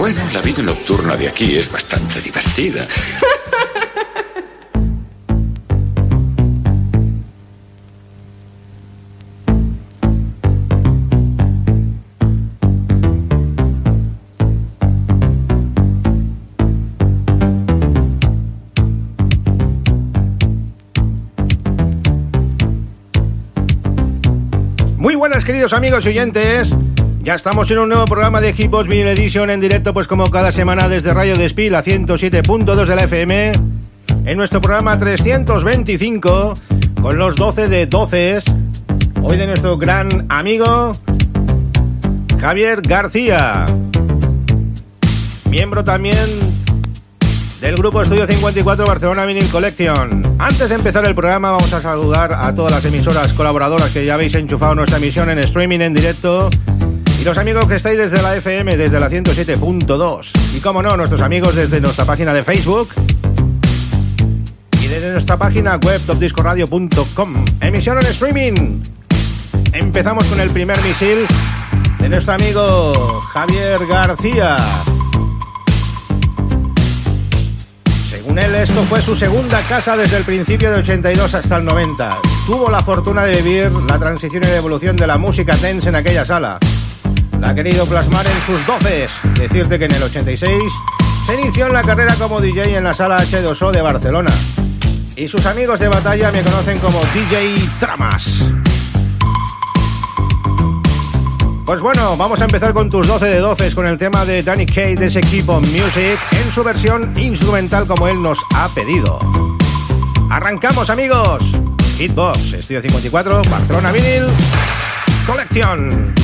Bueno, la vida nocturna de aquí es bastante divertida. Muy buenas queridos amigos y oyentes. Ya estamos en un nuevo programa de Hitbox Vinyl Edition en directo, pues como cada semana desde Radio Despil a 107.2 de la FM. En nuestro programa 325, con los 12 de 12. Hoy de nuestro gran amigo Javier García. Miembro también del grupo Estudio 54 Barcelona Vinyl Collection. Antes de empezar el programa vamos a saludar a todas las emisoras colaboradoras que ya habéis enchufado nuestra emisión en streaming en directo y los amigos que estáis desde la FM, desde la 107.2 y como no, nuestros amigos desde nuestra página de Facebook y desde nuestra página web topdiscoradio.com. Emisión en streaming. Empezamos con el primer misil de nuestro amigo Javier García. Según él, esto fue su segunda casa desde el principio del 82 hasta el 90. Tuvo la fortuna de vivir la transición y la evolución de la música dance en aquella sala. La ha querido plasmar en sus doces. Decirte que en el 86 se inició en la carrera como DJ en la sala H2O de Barcelona. Y sus amigos de batalla me conocen como DJ Tramas. Pues bueno, vamos a empezar con tus 12 de 12 con el tema de Danny Kaye de ese equipo Music en su versión instrumental como él nos ha pedido. Arrancamos amigos. Hitbox, Estudio 54, Barcelona Vinyl, Collection.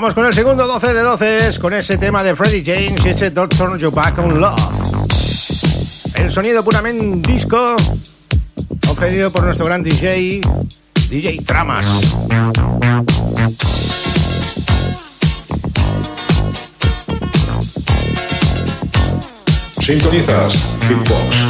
Vamos con el segundo 12 de 12 con ese tema de Freddie James y ese Don't Turn You Back on Love. El sonido puramente disco, ofrecido por nuestro gran DJ, DJ Tramas. Sintonizas Beatbox.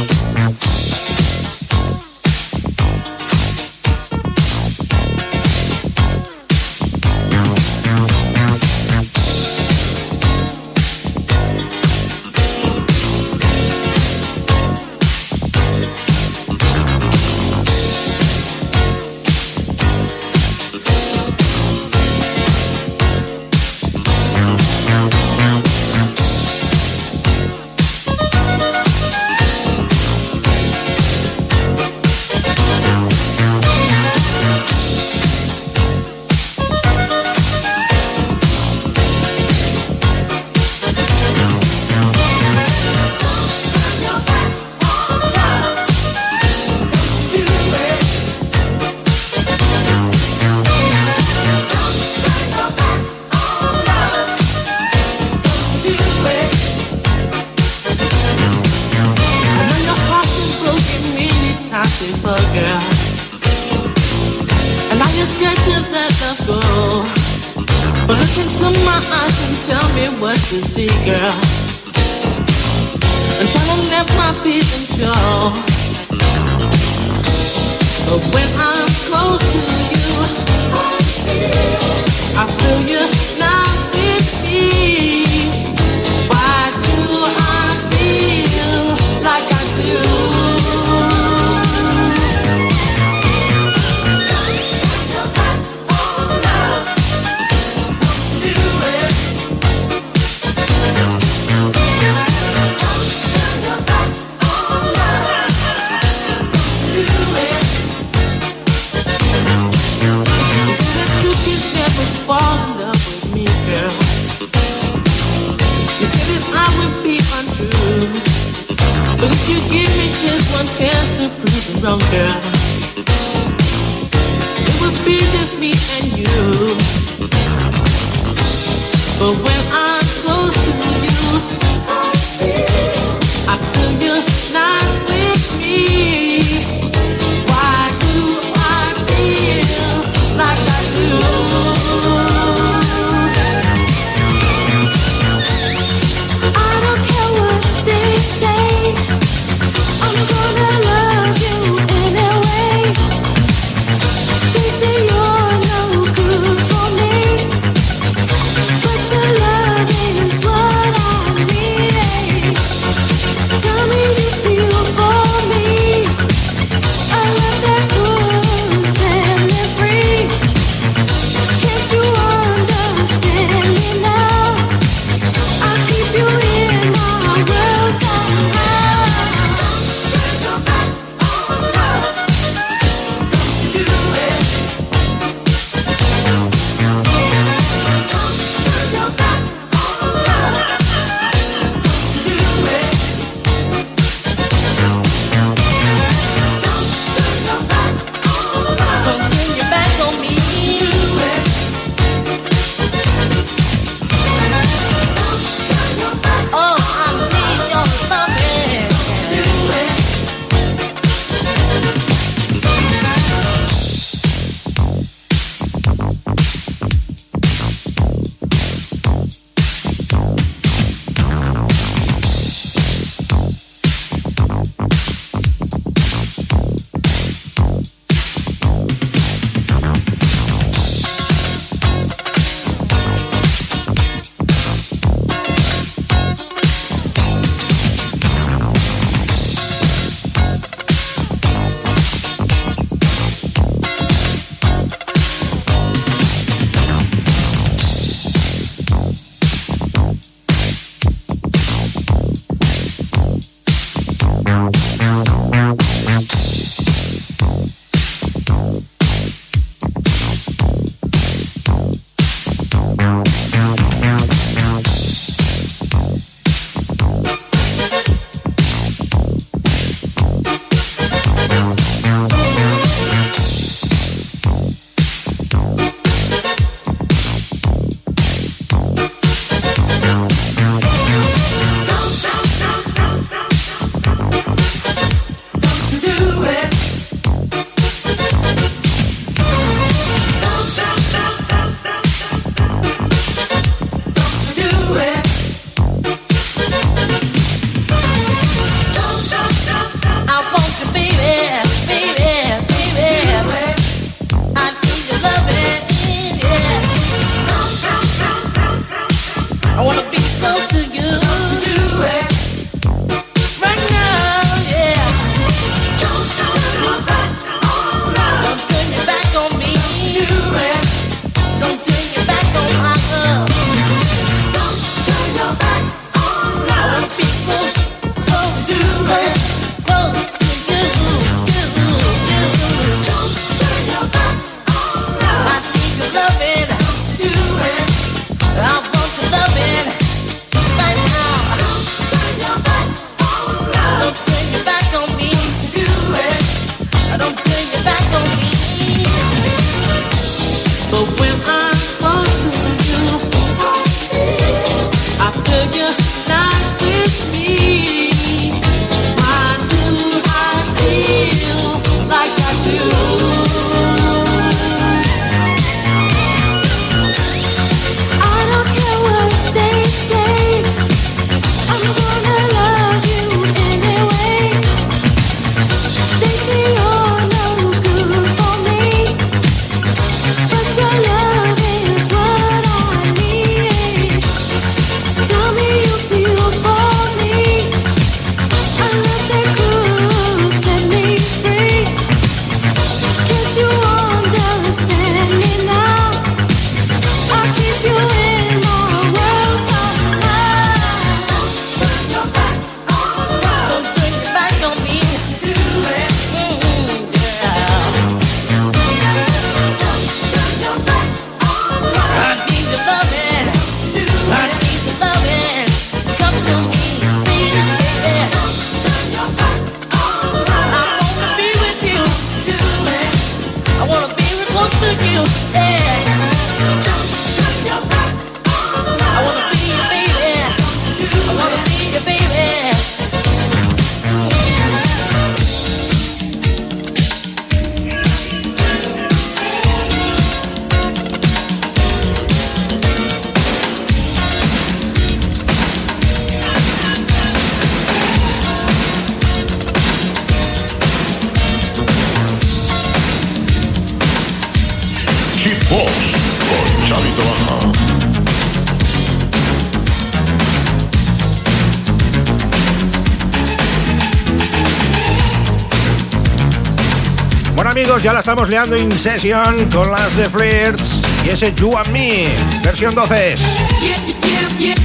Ya la estamos leando in session con las de Flirts y ese You and Me, versión 12.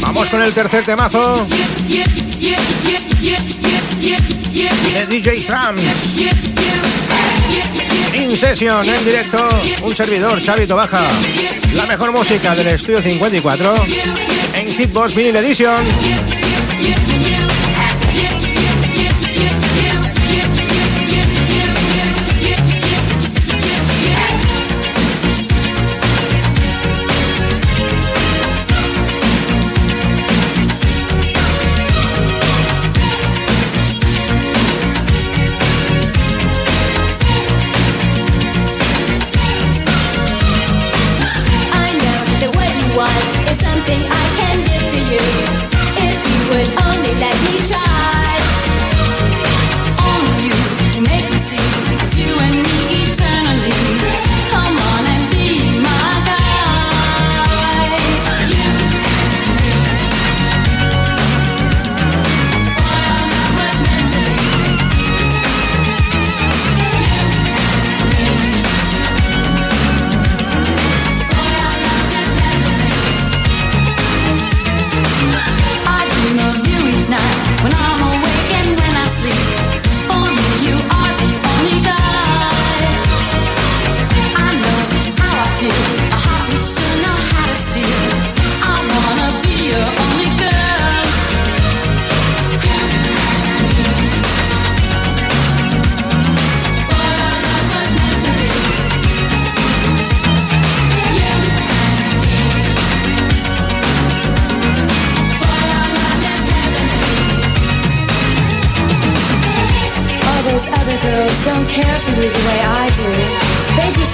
Vamos con el tercer temazo de DJ Trump. In session, en directo, un servidor, Chavito Baja. La mejor música del estudio 54 en Hitbox Vinyl Edition.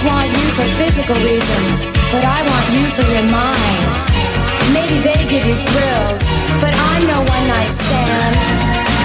Want you for physical reasons, but I want you for your mind. Maybe they give you thrills, but I'm no one night stand.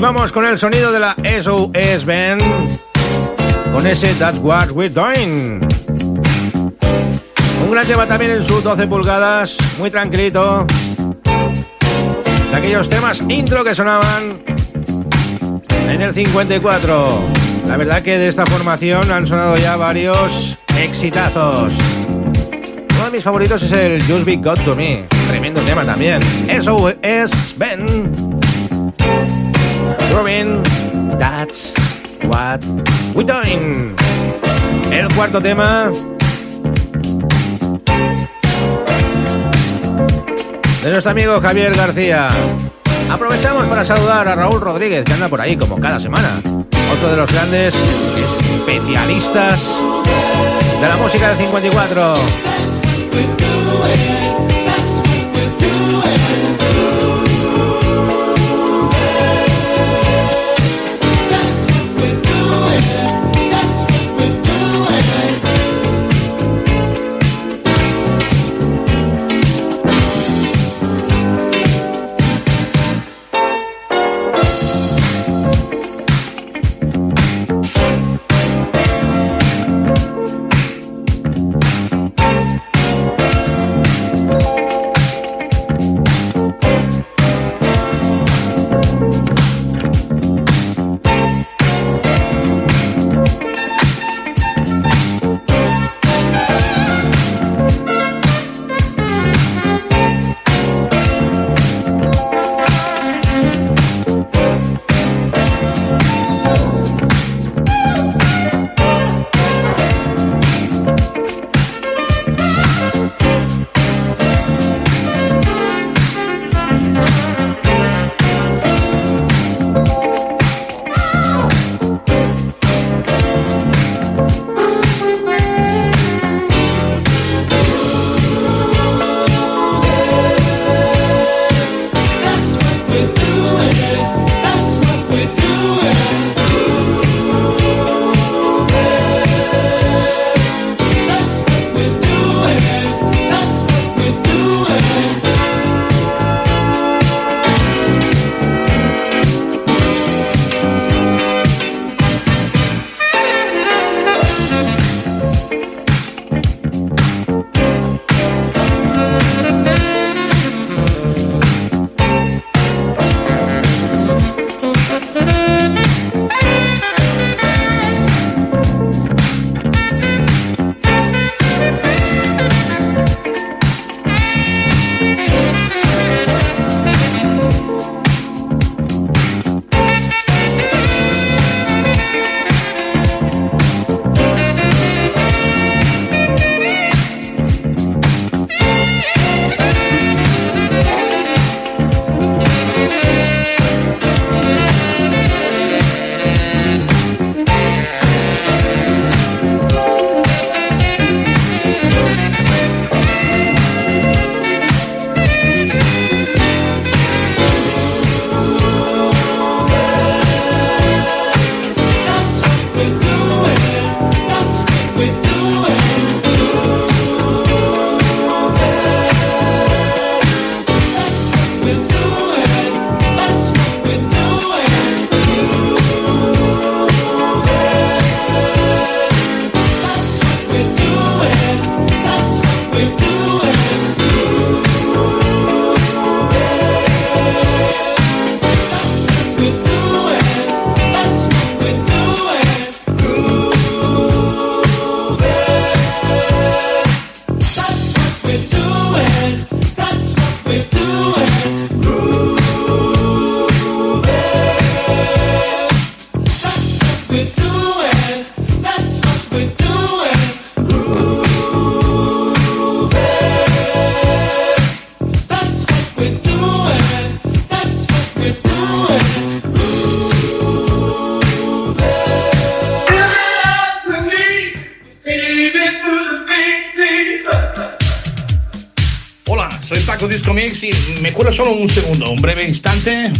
Vamos con el sonido de la SOS Band. Con ese That's What We're Doing. Un gran tema también en sus 12 pulgadas. Muy tranquilito. De aquellos temas intro que sonaban en el 54. La verdad que de esta formación han sonado ya varios exitazos. Uno de mis favoritos es el Just Be God to Me. Tremendo tema también. Eso es Ben. Robin, that's what we're doing. El cuarto tema. De nuestro amigo Javier García. Aprovechamos para saludar a Raúl Rodríguez, que anda por ahí como cada semana. Otro de los grandes especialistas de la música del 54.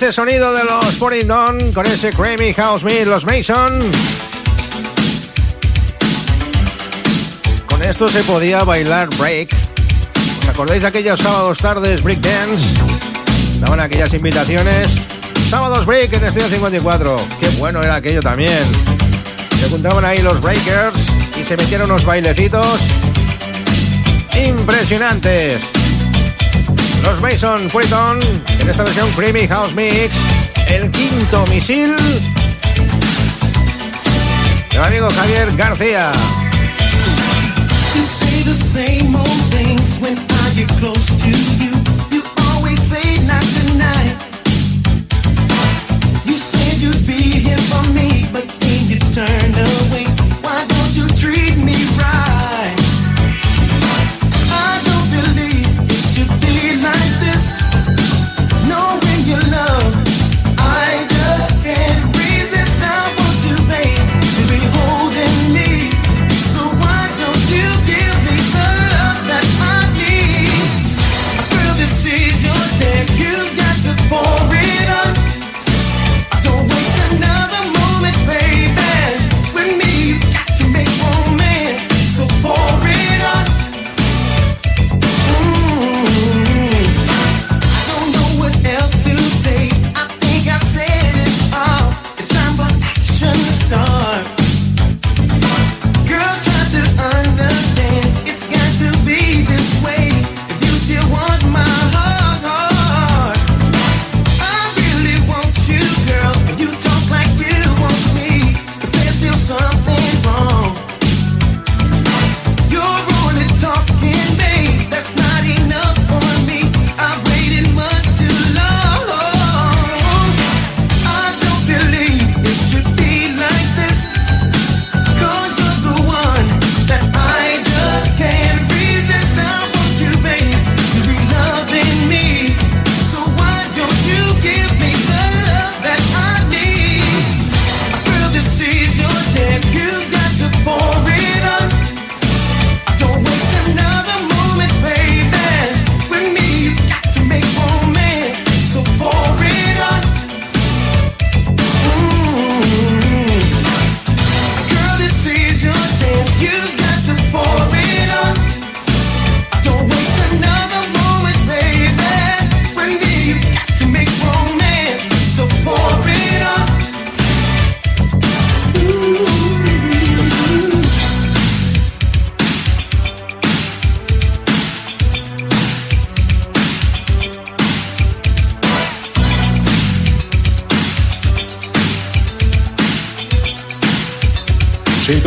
este sonido de los Pouring On con ese Creamy House Meat, los Mason. Con esto se podía bailar break. ¿Os acordáis de aquellos sábados tardes break dance? Daban aquellas invitaciones. Sábados break en Estudio 54. Qué bueno era aquello también. Se juntaban ahí los breakers y se metieron unos bailecitos impresionantes. Los Mason Fuiton esta versión Creamy House Mix, el quinto misil del amigo Javier García.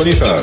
Tarifa.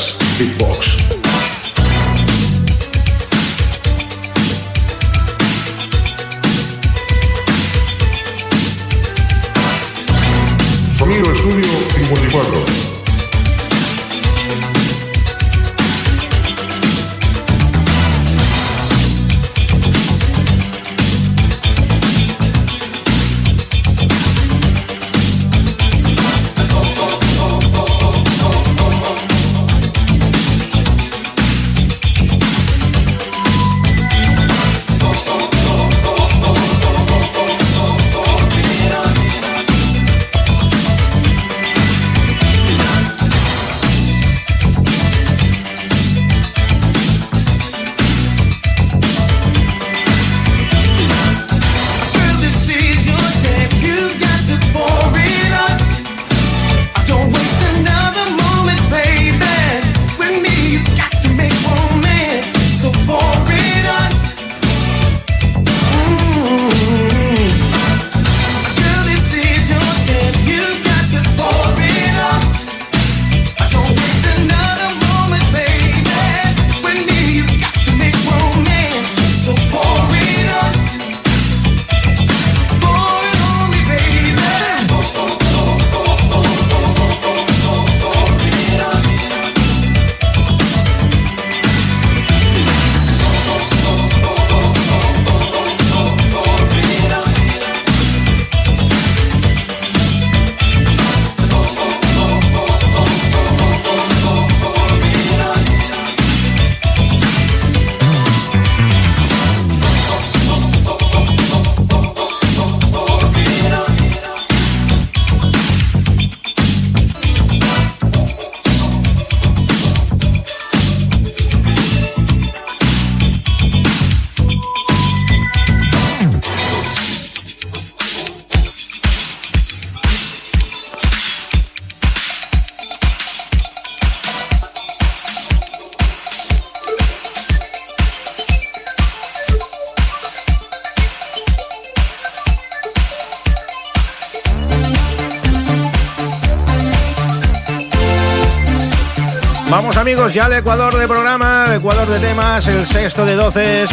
Ecuador de programa, el Ecuador de temas, el sexto de doces.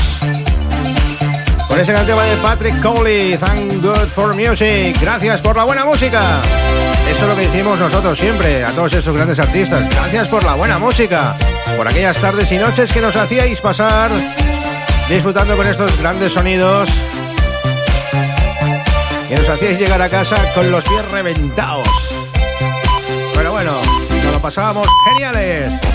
Con ese tema de Patrick Coley, Thank God for Music. Gracias por la buena música. Eso es lo que decimos nosotros siempre, a todos esos grandes artistas. Gracias por la buena música, por aquellas tardes y noches que nos hacíais pasar disfrutando con estos grandes sonidos. Que nos hacíais llegar a casa con los pies reventados. Pero bueno, nos lo pasábamos geniales.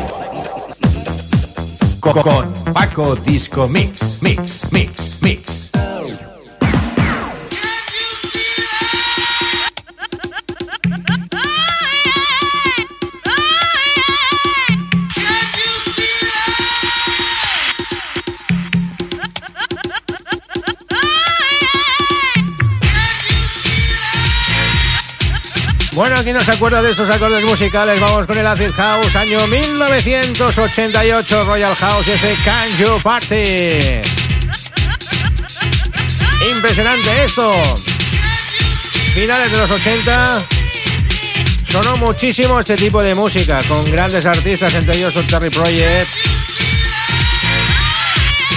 Co- Con Paco Disco Mix, Mix, Mix, Mix. Aquí no se acuerda de estos acordes musicales. Vamos con el Acid House, año 1988, Royal House ese Can You Party. Impresionante esto. Finales de los 80. Sonó muchísimo este tipo de música con grandes artistas, entre ellos el Terry Project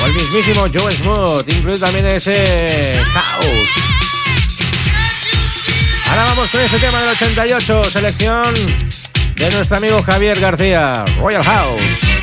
o el mismísimo Joe Smooth, incluido también ese House. Ahora vamos con este tema del 88, selección de nuestro amigo Javier García, Royal House.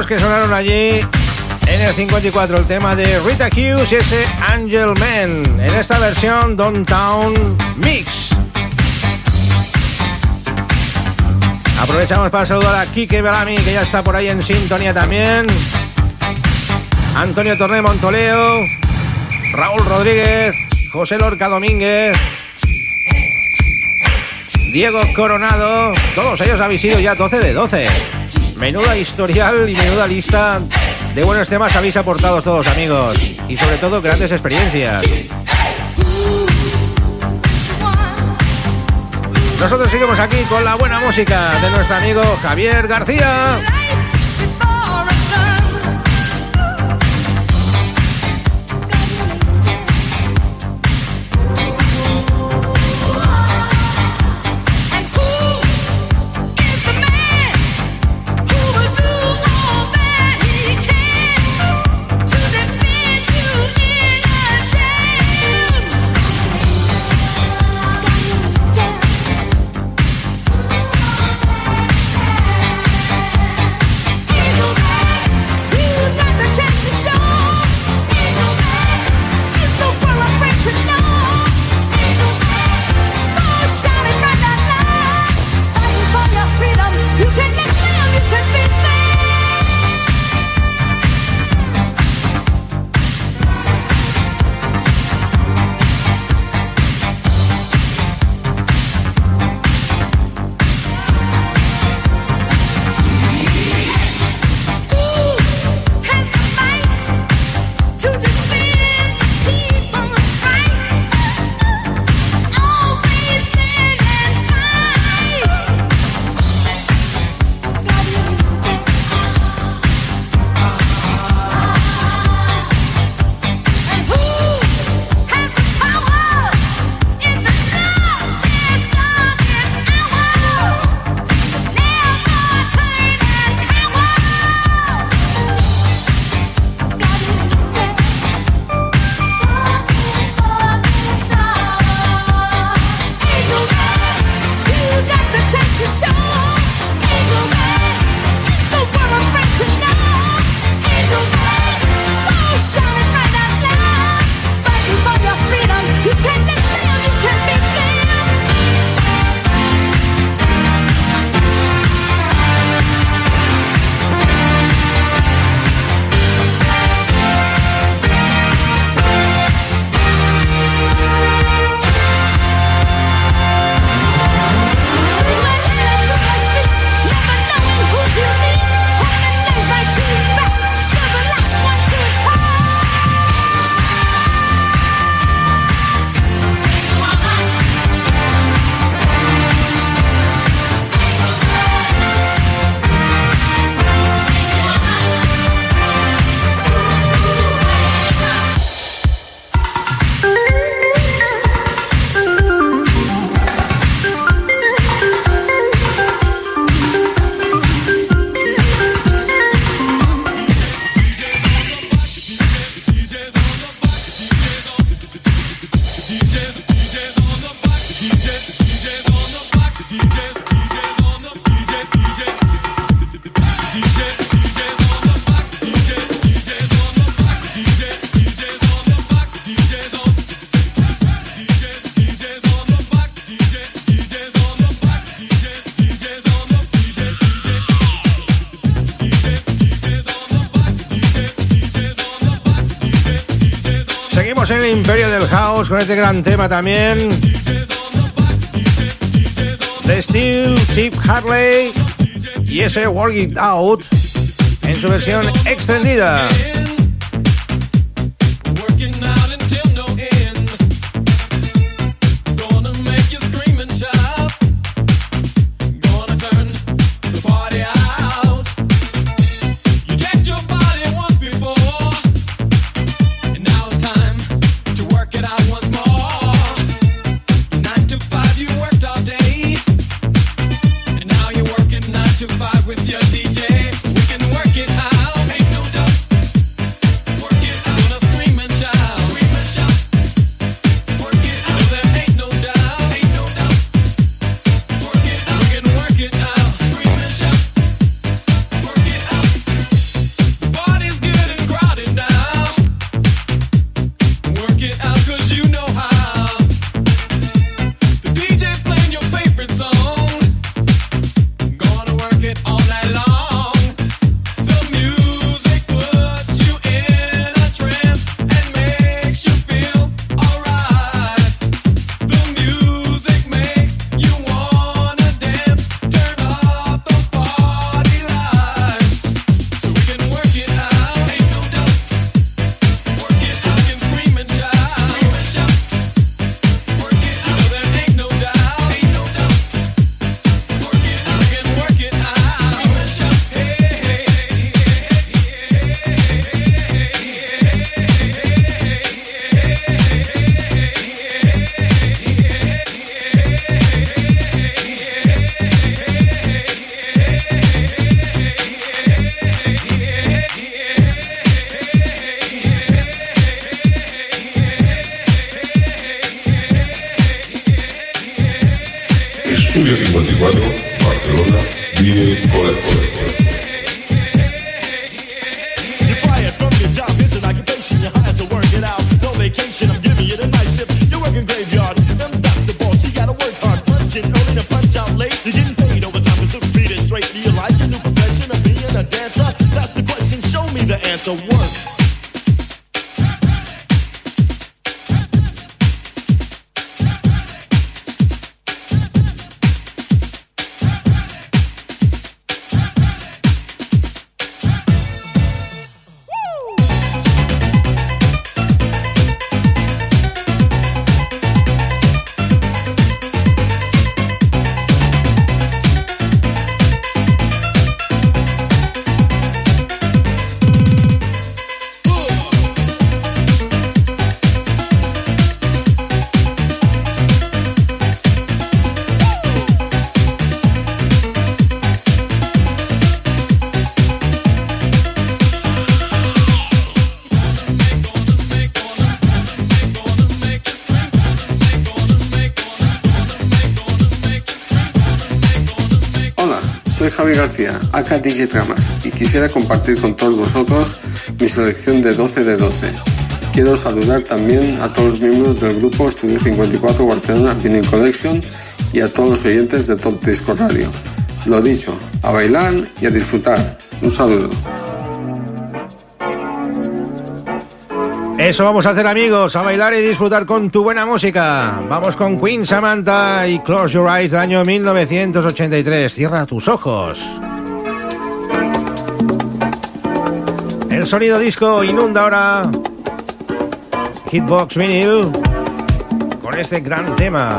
Que sonaron allí en el 54, el tema de Rita Hughes y ese Angel Man, en esta versión Downtown Mix. Aprovechamos para saludar a Kike Belami, que ya está por ahí en sintonía también. Antonio Torné Montoleo, Raúl Rodríguez, José Lorca Domínguez, Diego Coronado. Todos ellos habéis sido ya 12 de 12. Menuda historial y menuda lista de buenos temas habéis aportado todos, amigos. Y sobre todo, grandes experiencias. Nosotros seguimos aquí con la buena música de nuestro amigo Javier García. En el Imperio del House con este gran tema también. De Steel, Chip Harley y ese Work It Out en su versión extendida. Acá DJ y quisiera compartir con todos vosotros mi selección de 12 de 12. Quiero saludar también a todos los miembros del grupo Estudio 54 Barcelona Vinyl Collection y a todos los oyentes de Top Disco Radio. Lo dicho, a bailar y a disfrutar. Un saludo. Eso vamos a hacer amigos, a bailar y disfrutar con tu buena música. Vamos con Queen Samantha y Close Your Eyes del año 1983. Cierra tus ojos. El sonido disco inunda ahora Hitbox Vinyl con este gran tema.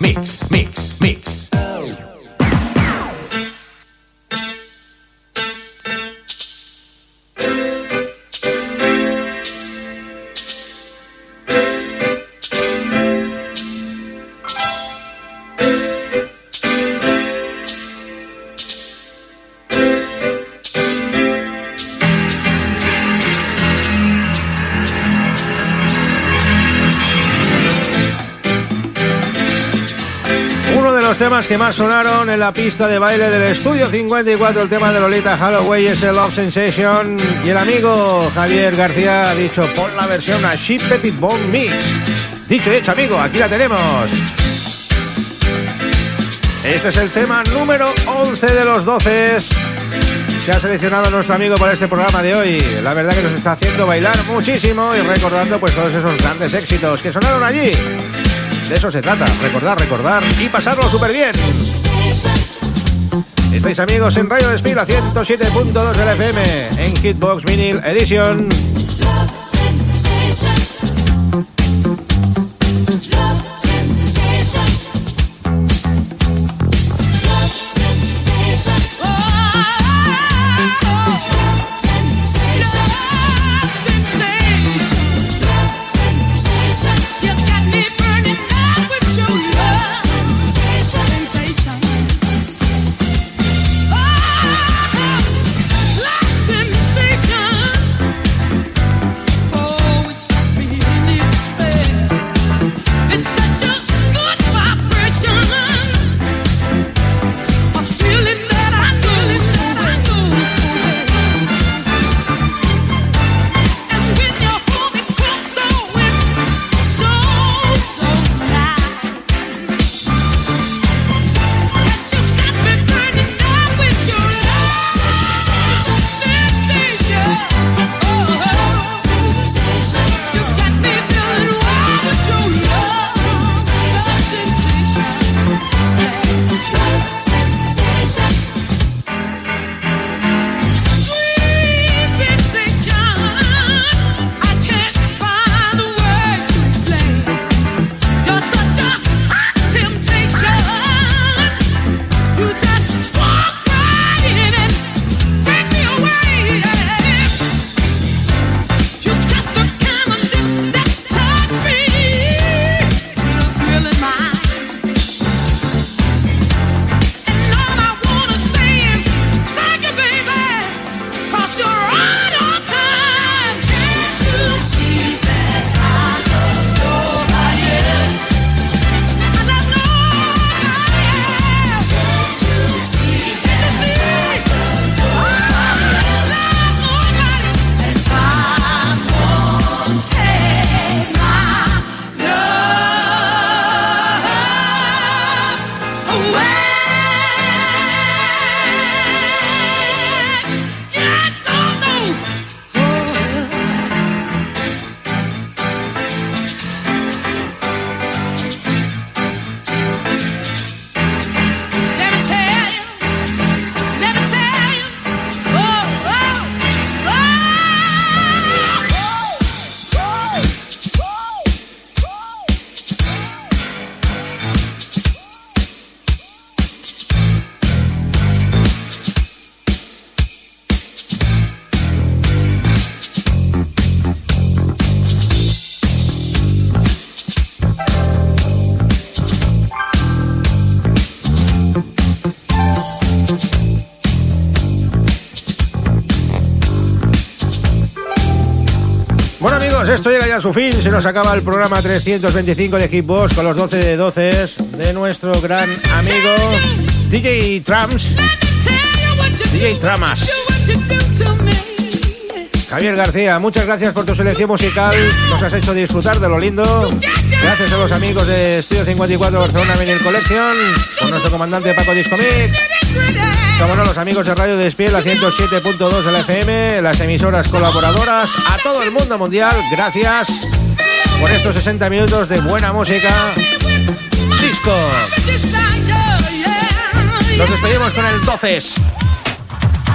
Mix, Mix. Que más sonaron en la pista de baile del estudio 54, el tema de Lolita Holloway es el Love Sensation. Y el amigo Javier García ha dicho: pon la versión a Sheep Petit Bon Mix. Dicho y hecho, amigo, aquí la tenemos. Este es el tema número 11 de los 12 que ha seleccionado nuestro amigo para este programa de hoy. La verdad que nos está haciendo bailar muchísimo y recordando pues todos esos grandes éxitos que sonaron allí. De eso se trata, recordar, recordar y pasarlo súper bien. Estáis amigos en Radio Despila 107.2 del FM en Hitbox Vinyl Edition. Su fin, se nos acaba el programa 325 de Hitbox con los 12 de 12 de nuestro gran amigo DJ Trams, DJ Tramas. Javier García, muchas gracias por tu selección musical. Nos has hecho disfrutar de lo lindo. Gracias a los amigos de Estudio 54 Barcelona Vinyl Collection, con nuestro comandante Paco Discomic. Como los amigos de Radio Despiel, la 107.2 de FM, las emisoras colaboradoras, a todo el mundo mundial, gracias por estos 60 minutos de buena música. Disco. Nos despedimos con el 12.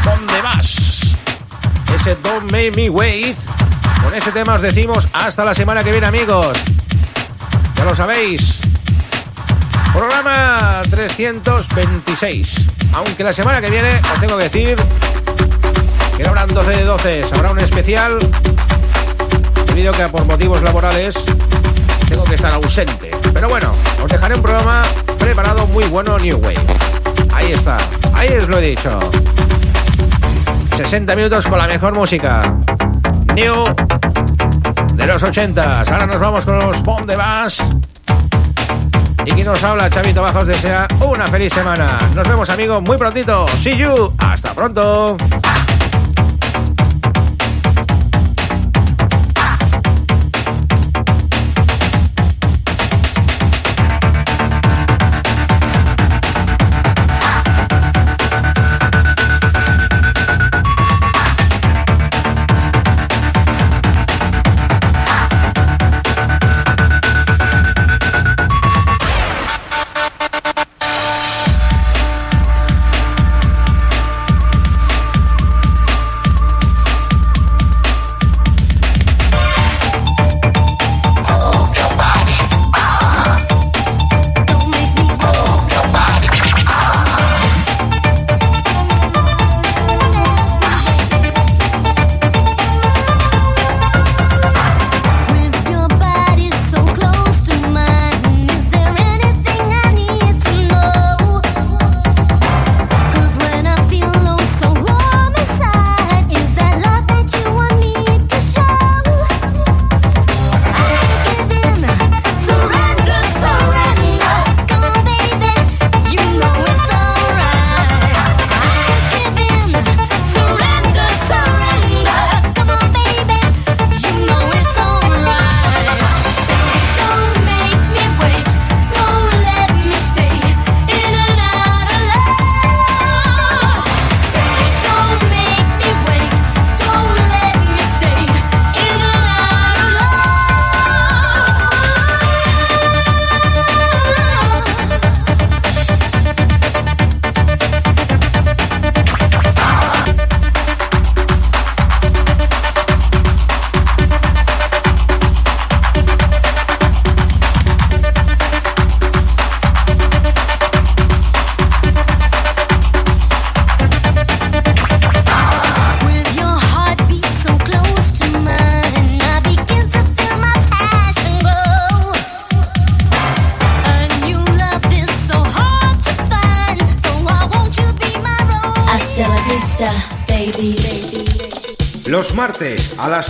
¿Dónde vas? Ese Don't Make Me Wait. Con ese tema os decimos hasta la semana que viene, amigos. Ya lo sabéis. Programa 326. Aunque la semana que viene os tengo que decir que no habrán 12 de 12. Habrá un especial. Debido que por motivos laborales tengo que estar ausente. Pero bueno, os dejaré un programa preparado muy bueno New Wave. Ahí está. Ahí os lo he dicho. 60 minutos con la mejor música. New de los 80. Ahora nos vamos con los Bomb de Bass. Y quien nos habla, Chavito Baja, os desea una feliz semana. Nos vemos, amigos, muy prontito. See you. Hasta pronto.